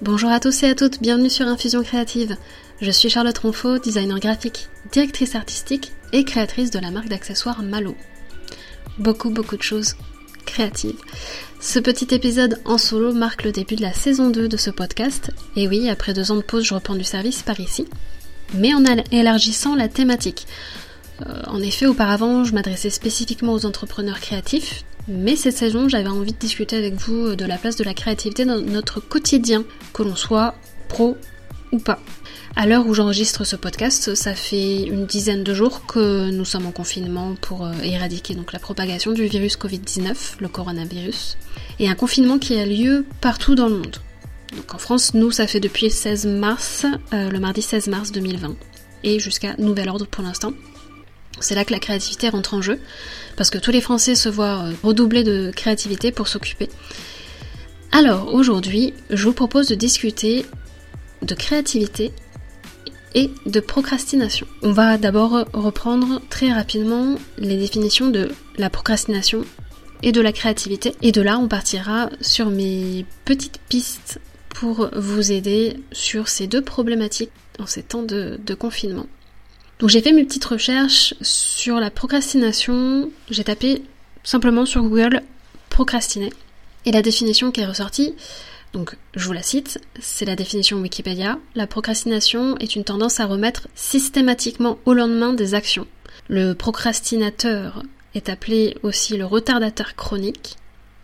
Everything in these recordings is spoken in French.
Bonjour à tous et à toutes, bienvenue sur Infusion Créative. Je suis Charlotte Ronfaux, designer graphique, directrice artistique et créatrice de la marque d'accessoires Malo. Beaucoup beaucoup de choses créatives. Ce petit épisode en solo marque le début de la saison 2 de ce podcast. Et oui, après deux ans de pause, je reprends du service par ici. Mais en élargissant la thématique. Euh, en effet, auparavant, je m'adressais spécifiquement aux entrepreneurs créatifs, mais cette saison, j'avais envie de discuter avec vous de la place de la créativité dans notre quotidien, que l'on soit pro ou pas. À l'heure où j'enregistre ce podcast, ça fait une dizaine de jours que nous sommes en confinement pour euh, éradiquer donc la propagation du virus Covid-19, le coronavirus, et un confinement qui a lieu partout dans le monde. Donc en France, nous, ça fait depuis le 16 mars, euh, le mardi 16 mars 2020, et jusqu'à nouvel ordre pour l'instant. C'est là que la créativité rentre en jeu, parce que tous les Français se voient euh, redoubler de créativité pour s'occuper. Alors aujourd'hui, je vous propose de discuter de créativité et de procrastination. On va d'abord reprendre très rapidement les définitions de la procrastination et de la créativité. Et de là, on partira sur mes petites pistes pour vous aider sur ces deux problématiques en ces temps de, de confinement. Donc j'ai fait mes petites recherches sur la procrastination. J'ai tapé simplement sur Google procrastiner. Et la définition qui est ressortie, donc je vous la cite, c'est la définition Wikipédia. La procrastination est une tendance à remettre systématiquement au lendemain des actions. Le procrastinateur est appelé aussi le retardateur chronique.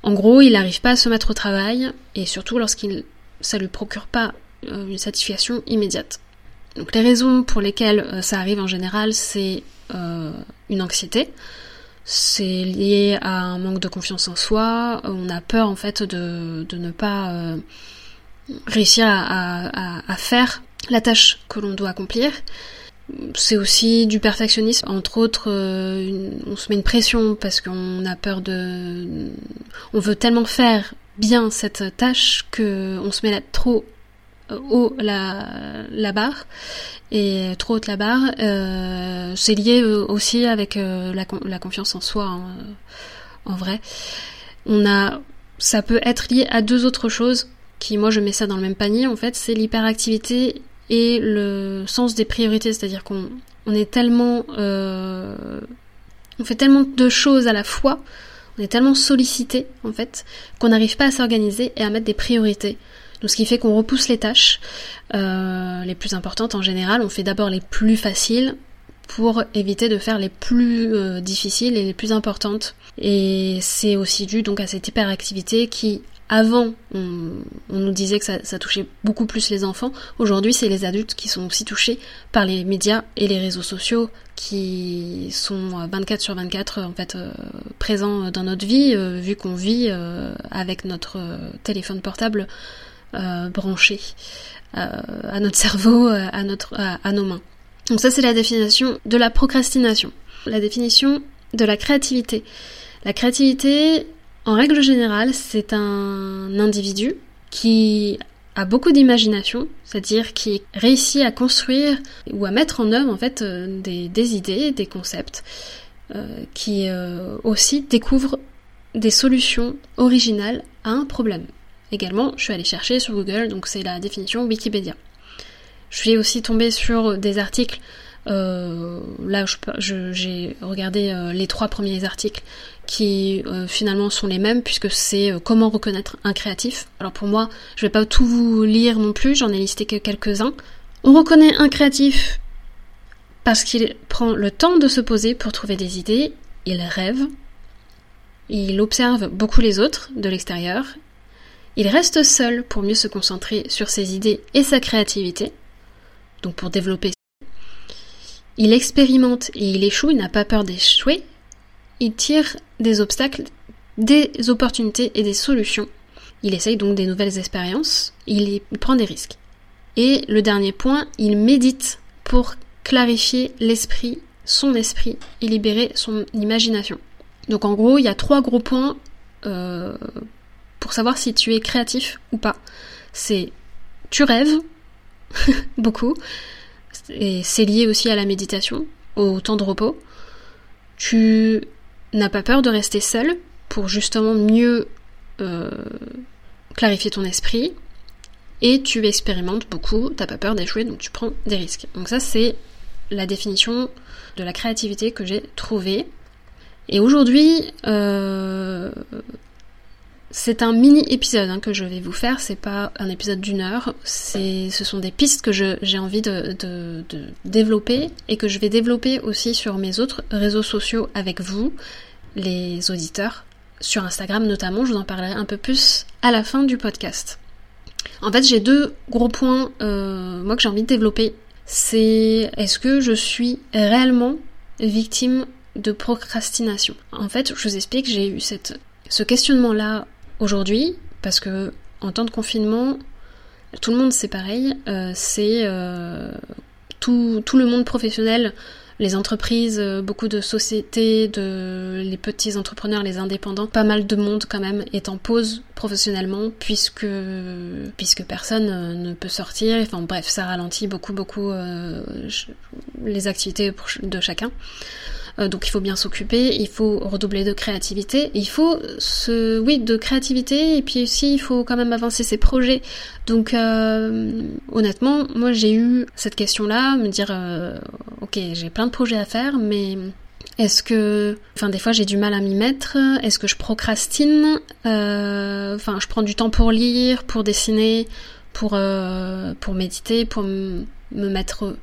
En gros, il n'arrive pas à se mettre au travail et surtout lorsqu'il ça lui procure pas euh, une satisfaction immédiate. Donc les raisons pour lesquelles euh, ça arrive en général, c'est euh, une anxiété, c'est lié à un manque de confiance en soi, on a peur en fait de, ne pas euh, réussir à, faire la tâche que l'on doit accomplir. C'est aussi du perfectionnisme, entre autres, on se met une pression parce qu'on a peur de... On veut tellement faire bien cette tâche qu'on se met trop haut la, barre et trop haute la barre. Euh, c'est lié euh, aussi avec euh, la, la, confiance en soi, hein, en vrai. On a, ça peut être lié à deux autres choses qui, moi, je mets ça dans le même panier. En fait, c'est l'hyperactivité et le sens des priorités, c'est-à-dire qu'on on est tellement, on fait tellement de choses à la fois. On est tellement sollicité en fait qu'on n'arrive pas à s'organiser et à mettre des priorités. Donc ce qui fait qu'on repousse les tâches euh, les plus importantes en général. On fait d'abord les plus faciles pour éviter de faire les plus euh, difficiles et les plus importantes. Et c'est aussi dû donc à cette hyperactivité qui avant, on, nous disait que ça, touchait beaucoup plus les enfants. Aujourd'hui, c'est les adultes qui sont aussi touchés par les médias et les réseaux sociaux qui sont 24 sur 24 en fait euh, présents dans notre vie, vu qu'on vit avec notre téléphone portable euh, branché euh, à notre cerveau, euh, à, notre, à, nos mains. Donc ça c'est la définition de la procrastination. La définition de la créativité. La créativité, en règle générale, c'est un individu qui a beaucoup d'imagination, c'est-à-dire qui réussit à construire ou à mettre en œuvre en fait des idées, des concepts, qui aussi découvre des solutions originales à un problème. Également, je suis allée chercher sur Google, donc c'est la définition Wikipédia. Je suis aussi tombée sur des articles. Euh, là, j'ai regardé euh, les trois premiers articles qui euh, finalement sont les mêmes puisque c'est comment reconnaître un créatif. Alors pour moi, je vais pas tout vous lire non plus, j'en ai listé que quelques-uns. On reconnaît un créatif parce qu'il prend le temps de se poser pour trouver des idées, il rêve, il observe beaucoup les autres de l'extérieur il reste seul pour mieux se concentrer sur ses idées et sa créativité, donc pour développer. Il expérimente et il échoue, il n'a pas peur d'échouer. Il tire des obstacles, des opportunités et des solutions. Il essaye donc des nouvelles expériences, il, prend des risques. Et le dernier point, il médite pour clarifier l'esprit, son esprit et libérer son imagination. Donc en gros, il y a trois gros points euh, pour savoir si tu es créatif ou pas. C'est tu rêves beaucoup et c'est lié aussi à la méditation, au temps de repos. Tu n'as pas peur de rester seul pour justement mieux euh, clarifier ton esprit et tu expérimentes beaucoup, t'as pas peur d'échouer, donc tu prends des risques. Donc ça c'est la définition de la créativité que j'ai trouvée. Et aujourd'hui, euh, c'est un mini épisode hein, que je vais vous faire, c'est pas un épisode d'une heure, ce sont des pistes que j'ai envie de, de, développer et que je vais développer aussi sur mes autres réseaux sociaux avec vous, les auditeurs, sur Instagram notamment, je vous en parlerai un peu plus à la fin du podcast. En fait, j'ai deux gros points, euh, moi, que j'ai envie de développer. C'est est-ce que je suis réellement victime de procrastination? En fait, je vous explique, j'ai eu cette, ce questionnement-là aujourd'hui, parce que en temps de confinement, tout le monde c'est pareil, euh, c'est euh, tout, le monde professionnel les entreprises, euh, beaucoup de sociétés, de les petits entrepreneurs, les indépendants, pas mal de monde quand même est en pause professionnellement puisque puisque personne ne peut sortir. Enfin bref, ça ralentit beaucoup beaucoup les activités de chacun. Euh, donc il faut bien s'occuper, il faut redoubler de créativité, il faut ce oui de créativité et puis aussi il faut quand même avancer ses projets. Donc euh, honnêtement, moi j'ai eu cette question-là, me dire euh, ok j'ai plein de projets à faire, mais est-ce que, enfin, des fois j'ai du mal à m'y mettre? Est-ce que je procrastine? Enfin, je prends du temps pour lire, pour dessiner, pour méditer, pour me mettre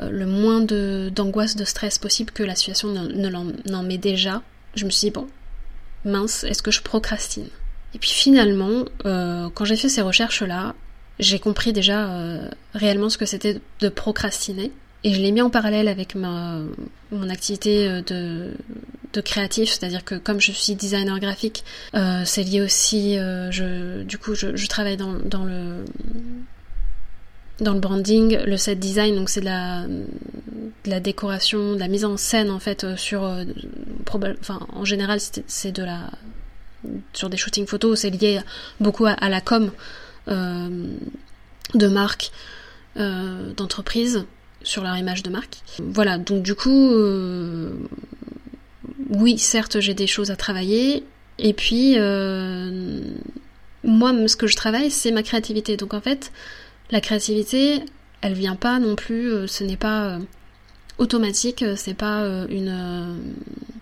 le moins d'angoisse, de, stress possible que la situation n'en met déjà. Je me suis dit, bon, mince, est-ce que je procrastine? Et puis finalement, euh, quand j'ai fait ces recherches-là, j'ai compris déjà euh, réellement ce que c'était de procrastiner. Et je l'ai mis en parallèle avec ma, mon activité de, de créatif, c'est-à-dire que comme je suis designer graphique, c'est lié aussi, je, du coup je, je travaille dans, dans le dans le branding, le set design, donc c'est de la, la décoration, de la mise en scène en fait euh, sur, euh, enfin en général c'est de la, sur des shootings photos, c'est lié beaucoup à, la com euh, de marque, euh, d'entreprise sur leur image de marque. Voilà, donc du coup, oui, certes j'ai des choses à travailler, et puis moi ce que je travaille c'est ma créativité, donc en fait la créativité, elle vient pas non plus, euh, ce n'est pas euh, automatique, euh, c'est pas une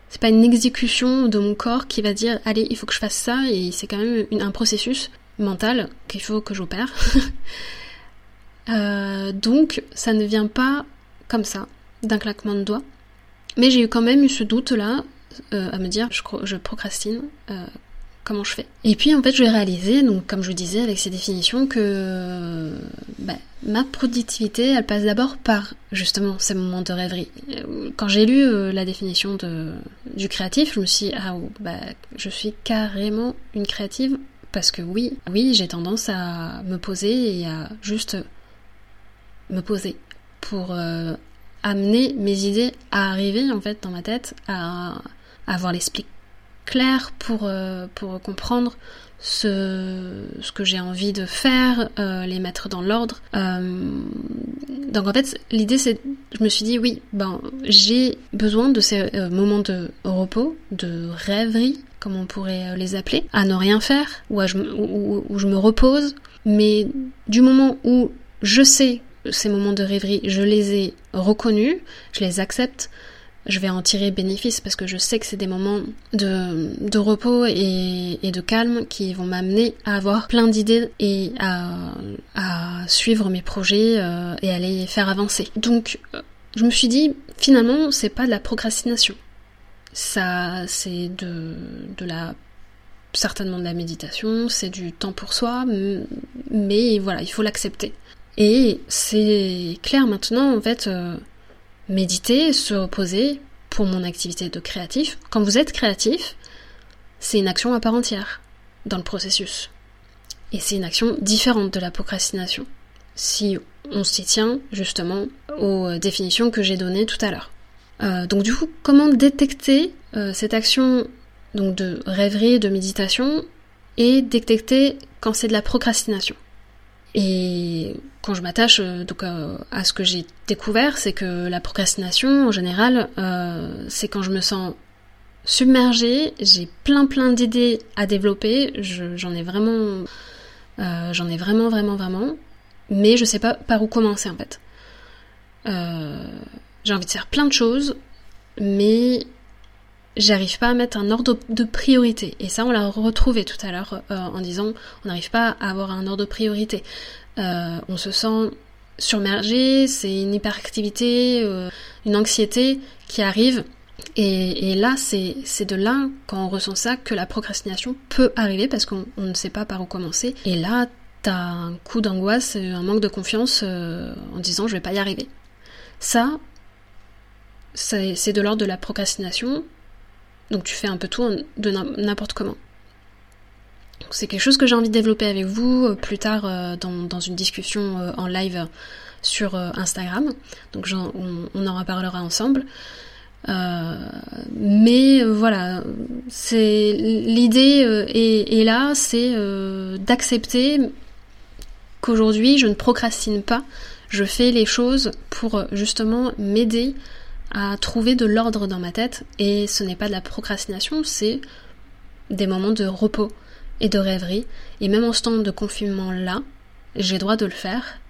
c'est pas une exécution de mon corps qui va dire allez il faut que je fasse ça et c'est quand même un processus mental qu'il faut que j'opère. donc ça ne vient pas comme ça d'un claquement de doigts. Mais j'ai eu quand même eu ce doute là à me dire je, je procrastine comment je fais. Et puis en fait, je vais réaliser, donc comme je disais avec ces définitions, que bah, ma productivité, elle passe d'abord par justement ces moments de rêverie. Quand j'ai lu euh, la définition du créatif, je me suis dit, ah bah, je suis carrément une créative parce que oui, oui, j'ai tendance à me poser et à juste me poser pour euh, amener mes idées à arriver en fait dans ma tête, à, à avoir l'esprit clair pour, euh, pour comprendre ce, ce que j'ai envie de faire, euh, les mettre dans l'ordre. Euh, donc en fait, l'idée c'est, je me suis dit oui, ben j'ai besoin de ces moments de repos, de rêverie, comme on pourrait les appeler, à ne rien faire, ou où je me repose, mais du moment où je sais ces moments de rêverie, je les ai reconnus, je les accepte, je vais en tirer bénéfice parce que je sais que c'est des moments de, repos et, de calme qui vont m'amener à avoir plein d'idées et à, suivre mes projets euh, et à les faire avancer. Donc euh, je me suis dit finalement c'est pas de la procrastination. Ça c'est de, la certainement de la méditation, c'est du temps pour soi, mais voilà, il faut l'accepter. Et c'est clair maintenant en fait euh, méditer, se reposer pour mon activité de créatif. Quand vous êtes créatif, c'est une action à part entière dans le processus. Et c'est une action différente de la procrastination. Si on s'y tient justement aux définitions que j'ai données tout à l'heure. Euh, donc du coup, comment détecter euh, cette action donc de rêverie, de méditation, et détecter quand c'est de la procrastination? Et quand je m'attache euh, euh, à ce que j'ai découvert, c'est que la procrastination en général, euh, c'est quand je me sens submergée, j'ai plein plein d'idées à développer, j'en ai vraiment j'en ai vraiment, vraiment, vraiment. Mais je sais pas par où commencer en fait. J'ai envie de faire plein de choses, mais j'arrive pas à mettre un ordre de priorité. Et ça, on l'a retrouvé tout à l'heure euh, en disant on n'arrive pas à avoir un ordre de priorité. on se sent surmergé, c'est une hyperactivité, une anxiété qui arrive et, là, c'est de là, quand on ressent ça, que la procrastination peut arriver parce qu'on ne sait pas par où commencer. Et là, t'as un coup d'angoisse, un manque de confiance euh, en disant je vais pas y arriver. Ça, c'est de l'ordre de la procrastination. Donc tu fais un peu tout de n'importe comment. C'est quelque chose que j'ai envie de développer avec vous euh, plus tard euh, dans, une discussion en live sur Instagram. Donc on, en reparlera ensemble. Euh, mais euh, voilà, l'idée euh, est, là, c'est d'accepter qu'aujourd'hui je ne procrastine pas, je fais les choses pour justement m'aider à trouver de l'ordre dans ma tête et ce n'est pas de la procrastination, c'est des moments de repos et de rêverie et même en ce temps de confinement là, j'ai droit de le faire.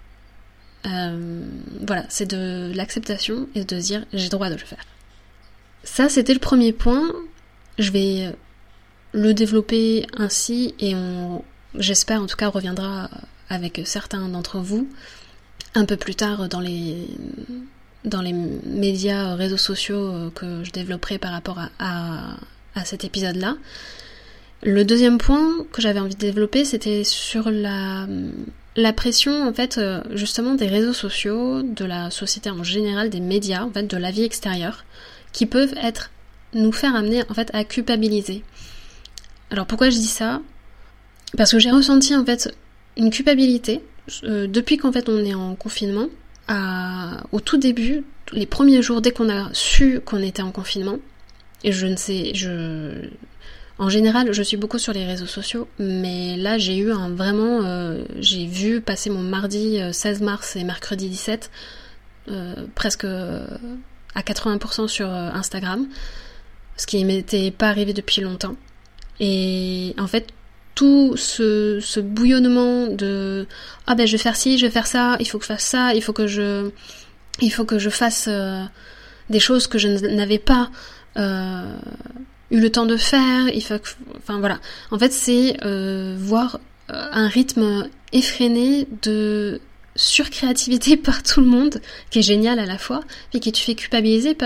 voilà, c'est de l'acceptation et de dire j'ai droit de le faire. Ça, c'était le premier point. Je vais le développer ainsi et on, j'espère en tout cas, reviendra avec certains d'entre vous un peu plus tard dans les, dans les médias, réseaux sociaux que je développerai par rapport à, à, cet épisode-là. Le deuxième point que j'avais envie de développer, c'était sur la, la pression, en fait, justement des réseaux sociaux, de la société en général, des médias, en fait, de la vie extérieure qui peuvent être nous faire amener en fait à culpabiliser. Alors pourquoi je dis ça? Parce que j'ai ressenti en fait une culpabilité euh, depuis qu'en fait on est en confinement. Au tout début, les premiers jours dès qu'on a su qu'on était en confinement, et je ne sais, je en général, je suis beaucoup sur les réseaux sociaux, mais là j'ai eu un vraiment, euh, j'ai vu passer mon mardi 16 euh, mars et mercredi 17 presque à 80% sur euh, Instagram, ce qui m'était pas arrivé depuis longtemps. Et en fait, tout ce, bouillonnement de ah ben je vais faire ci, je vais faire ça, il faut que je fasse ça, il faut que je fasse euh, des choses que je n'avais pas euh, eu le temps de faire, il faut. En fait, c'est voir un rythme effréné de surcréativité par tout le monde, qui est génial à la fois, et qui te fait culpabiliser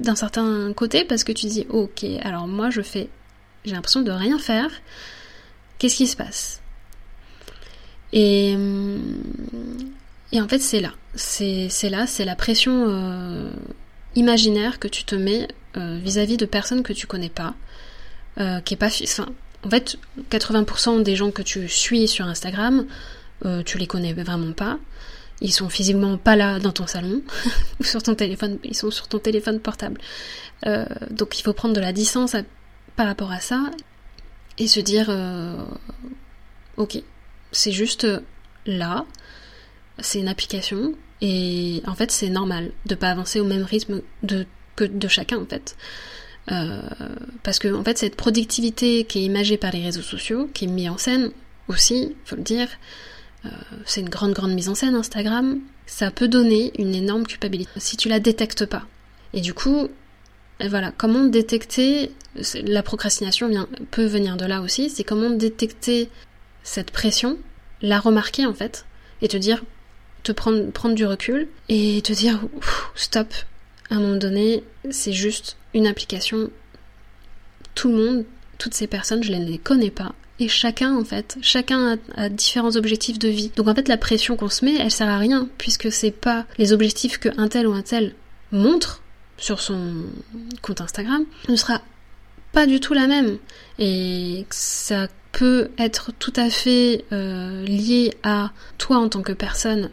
d'un certain côté parce que tu dis ok, alors moi je fais, j'ai l'impression de rien faire, qu'est-ce qui se passe? Et, hum, et en fait c'est là, c'est là, c'est la pression euh, imaginaire que tu te mets euh, vis-à-vis de personnes que tu connais pas, euh, qui est pas, enfin, en fait 80% des gens que tu suis sur Instagram euh, tu les connais vraiment pas. Ils sont physiquement pas là dans ton salon ou sur ton téléphone, ils sont sur ton téléphone portable. Euh, donc il faut prendre de la distance par rapport à ça et se dire euh, ok, c'est juste là, c'est une application et en fait c'est normal de pas avancer au même rythme de, que de chacun en fait. parce que en fait cette productivité qui est imagée par les réseaux sociaux, qui est mise en scène aussi, faut le dire, euh, c'est une grande grande mise en scène Instagram, ça peut donner une énorme culpabilité si tu la détectes pas. Et du coup, voilà, comment détecter la procrastination peut venir de là aussi, c'est comment détecter cette pression, la remarquer en fait, et te dire, te prendre, prendre du recul et te dire stop. À un moment donné, c'est juste une application. Tout le monde, toutes ces personnes, je ne les connais pas et chacun en fait, chacun a, différents objectifs de vie. Donc en fait la pression qu'on se met, elle sert à rien puisque c'est pas les objectifs que un tel ou un tel montre sur son compte Instagram ne sera pas du tout la même et ça peut être tout à fait euh, lié à toi en tant que personne,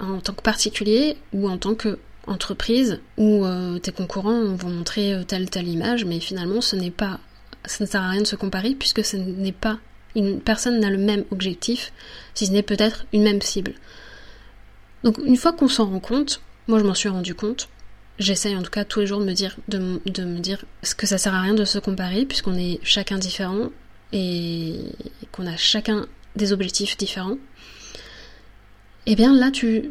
en tant que particulier ou en tant que entreprise où euh, tes concurrents vont montrer euh, telle telle image mais finalement ce n'est pas ça ne sert à rien de se comparer puisque ce n'est pas une personne n'a le même objectif, si ce n'est peut-être une même cible. Donc une fois qu'on s'en rend compte, moi je m'en suis rendu compte, j'essaye en tout cas tous les jours de me dire, de, que ça sert à rien de se comparer puisqu'on est chacun différent et qu'on a chacun des objectifs différents, et eh bien là tu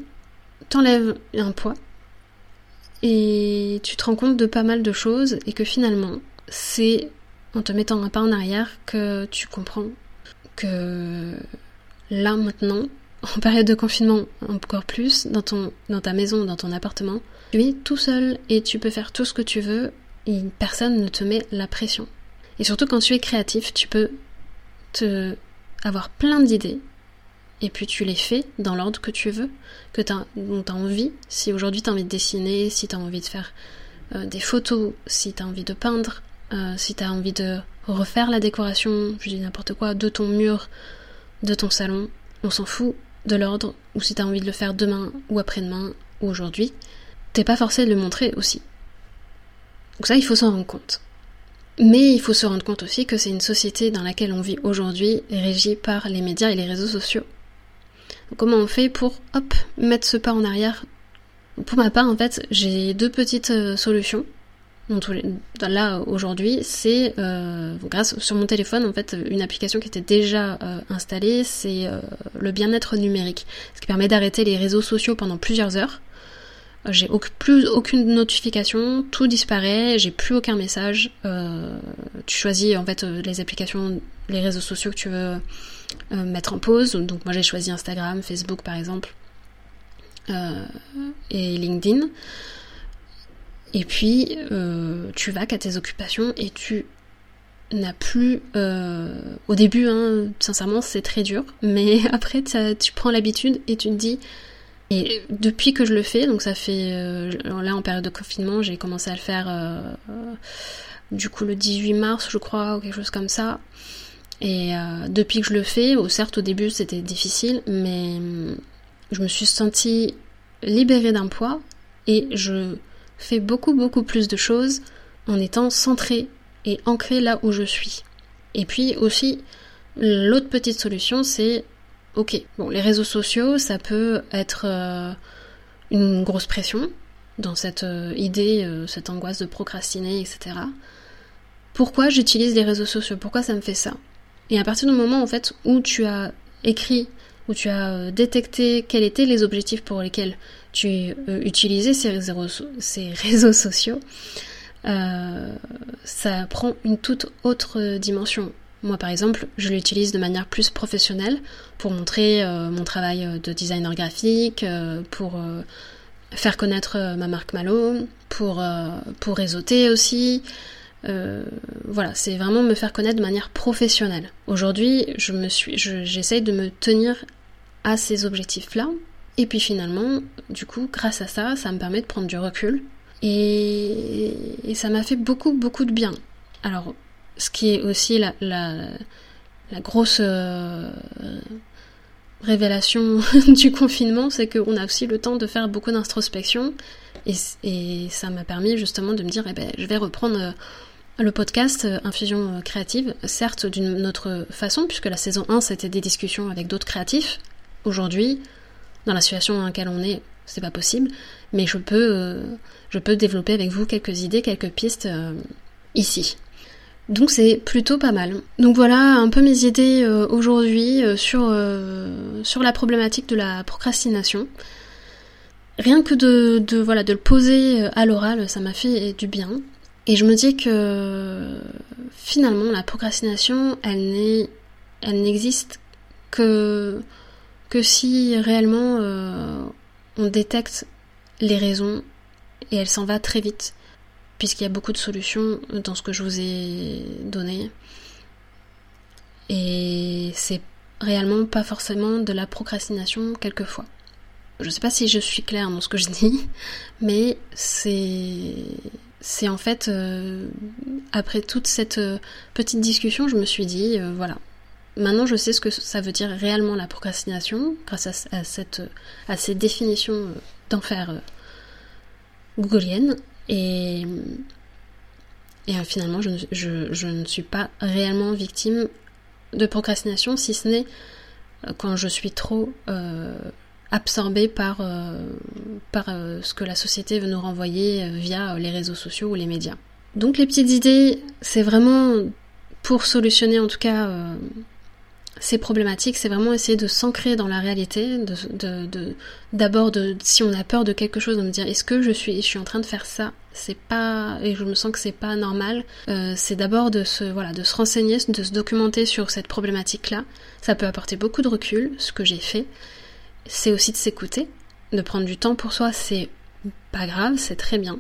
t'enlèves un poids et tu te rends compte de pas mal de choses et que finalement c'est en te mettant un pas en arrière que tu comprends que là maintenant, en période de confinement encore plus, dans, ton, dans ta maison, dans ton appartement, tu es tout seul et tu peux faire tout ce que tu veux et personne ne te met la pression. Et surtout quand tu es créatif, tu peux te avoir plein d'idées et puis tu les fais dans l'ordre que tu veux, que as, dont tu as envie. Si aujourd'hui tu as envie de dessiner, si tu as envie de faire euh, des photos, si tu as envie de peindre, euh, si tu as envie de refaire la décoration, je dis n'importe quoi, de ton mur, de ton salon, on s'en fout de l'ordre, ou si tu as envie de le faire demain ou après-demain ou aujourd'hui, t'es pas forcé de le montrer aussi. Donc ça, il faut s'en rendre compte. Mais il faut se rendre compte aussi que c'est une société dans laquelle on vit aujourd'hui régie par les médias et les réseaux sociaux. comment on fait pour, hop, mettre ce pas en arrière? Pour ma part, en fait, j'ai deux petites euh, solutions. Là, aujourd'hui, c'est euh, grâce sur mon téléphone, en fait, une application qui était déjà euh, installée, c'est le bien-être numérique, ce qui permet d'arrêter les réseaux sociaux pendant plusieurs heures j'ai plus aucune notification, tout disparaît, j'ai plus aucun message. Euh, tu choisis en fait euh, les applications, les réseaux sociaux que tu veux euh, mettre en pause. Donc moi j'ai choisi Instagram, Facebook par exemple, et LinkedIn. Et puis tu vas qu'à tes occupations et tu n'as plus au début hein, sincèrement c'est très dur mais après tu prends l'habitude et tu te dis et depuis que je le fais, donc ça fait euh, là en période de confinement, j'ai commencé à le faire euh, du coup le 18 mars, je crois, ou quelque chose comme ça. Et euh, depuis que je le fais, certes au début c'était difficile, mais je me suis sentie libérée d'un poids et je fais beaucoup beaucoup plus de choses en étant centrée et ancrée là où je suis. Et puis aussi, l'autre petite solution, c'est ok, bon, les réseaux sociaux, ça peut être euh, une grosse pression dans cette euh, idée, euh, cette angoisse de procrastiner, etc. Pourquoi j'utilise les réseaux sociaux? Pourquoi ça me fait ça? Et à partir du moment en fait où tu as écrit, où tu as détecté quels étaient les objectifs pour lesquels tu utilisais ces réseaux, ces réseaux sociaux, ça prend une toute autre dimension. Moi par exemple, je l'utilise de manière plus professionnelle pour montrer euh, mon travail euh, de designer graphique, euh, pour faire connaître ma marque Malo, pour, pour réseauter aussi. voilà, c'est vraiment me faire connaître de manière professionnelle. Aujourd'hui, j'essaye de me tenir à ces objectifs-là. Et puis finalement, du coup, grâce à ça, ça me permet de prendre du recul. Et, et ça m'a fait beaucoup, beaucoup de bien. Alors, ce qui est aussi la, la, grosse euh, révélation du confinement, c'est qu'on a aussi le temps de faire beaucoup d'introspection. Et, ça m'a permis justement de me dire, eh ben, je vais reprendre euh, le podcast euh, Infusion créative, certes d'une autre façon, puisque la saison 1 c'était des discussions avec d'autres créatifs. Aujourd'hui, dans la situation dans laquelle on est, c'est pas possible, mais je peux, je peux développer avec vous quelques idées, quelques pistes ici. Donc c'est plutôt pas mal. Donc voilà un peu mes idées euh, aujourd'hui euh, sur, euh, sur la problématique de la procrastination. Rien que de, de voilà, de le poser à l'oral, ça m'a fait du bien. Et je me dis que finalement la procrastination, elle n'est elle n'existe que, que si réellement on détecte les raisons et elle s'en va très vite puisqu'il y a beaucoup de solutions dans ce que je vous ai donné. Et c'est réellement pas forcément de la procrastination quelquefois. Je sais pas si je suis claire dans ce que je dis, mais c'est c'est en fait euh, après toute cette euh, petite discussion, je me suis dit euh, voilà. Maintenant, je sais ce que ça veut dire réellement la procrastination grâce à, cette à ces définitions d'enfer googliennes et, euh, finalement, je, ne suis pas réellement victime de procrastination, si ce n'est euh, quand je suis trop euh, absorbée par ce que la société veut nous renvoyer via les réseaux sociaux ou les médias. Donc les petites idées, c'est vraiment pour solutionner en tout cas ces problématiques, c'est vraiment essayer de s'ancrer dans la réalité, d'abord de, si on a peur de quelque chose, de me dire est-ce que je suis, je suis en train de faire ça, c'est pas et je me sens que c'est pas normal. Euh, c'est d'abord de se voilà, de se renseigner, de se documenter sur cette problématique-là. Ça peut apporter beaucoup de recul, ce que j'ai fait. C'est aussi de s'écouter, de prendre du temps pour soi, c'est pas grave, c'est très bien.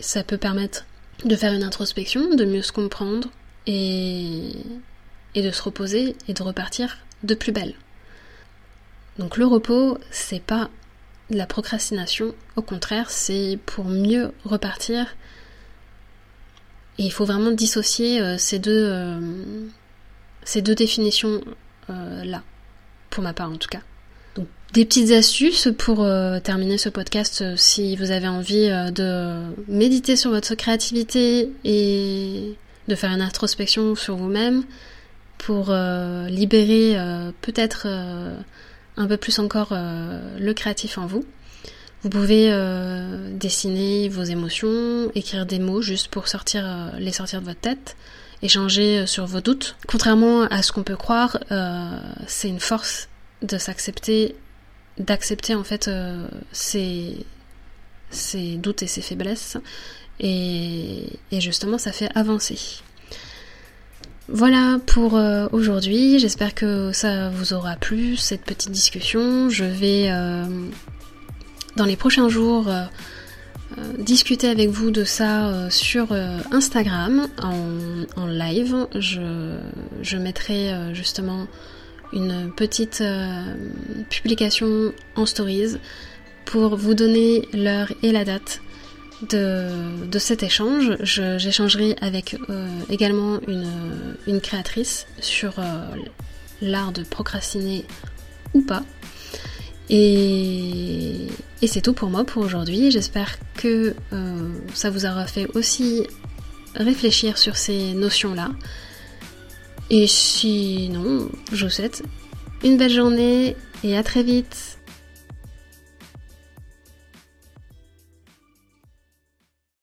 Ça peut permettre de faire une introspection, de mieux se comprendre et et de se reposer et de repartir de plus belle. Donc le repos, c'est pas de la procrastination, au contraire, c'est pour mieux repartir. Et il faut vraiment dissocier euh, ces, deux, euh, ces deux définitions euh, là, pour ma part en tout cas. Donc, des petites astuces pour terminer ce podcast si vous avez envie de méditer sur votre créativité et de faire une introspection sur vous-même, pour euh, libérer euh, peut-être euh, un peu plus encore le créatif en vous. Vous pouvez dessiner vos émotions, écrire des mots juste pour sortir, les sortir de votre tête, échanger sur vos doutes. Contrairement à ce qu'on peut croire, c'est une force de s'accepter, d'accepter en fait ses, doutes et ses faiblesses. Et justement, ça fait avancer. Voilà pour euh, aujourd'hui, j'espère que ça vous aura plu cette petite discussion. Je vais euh, dans les prochains jours euh, discuter avec vous de ça sur Instagram en, live. Je, je mettrai justement une petite publication en stories pour vous donner l'heure et la date de, cet échange, j'échangerai avec euh, également une, créatrice sur euh, l'art de procrastiner ou pas. Et, c'est tout pour moi pour aujourd'hui. J'espère que euh, ça vous aura fait aussi réfléchir sur ces notions-là. Et sinon, je vous souhaite une belle journée et à très vite.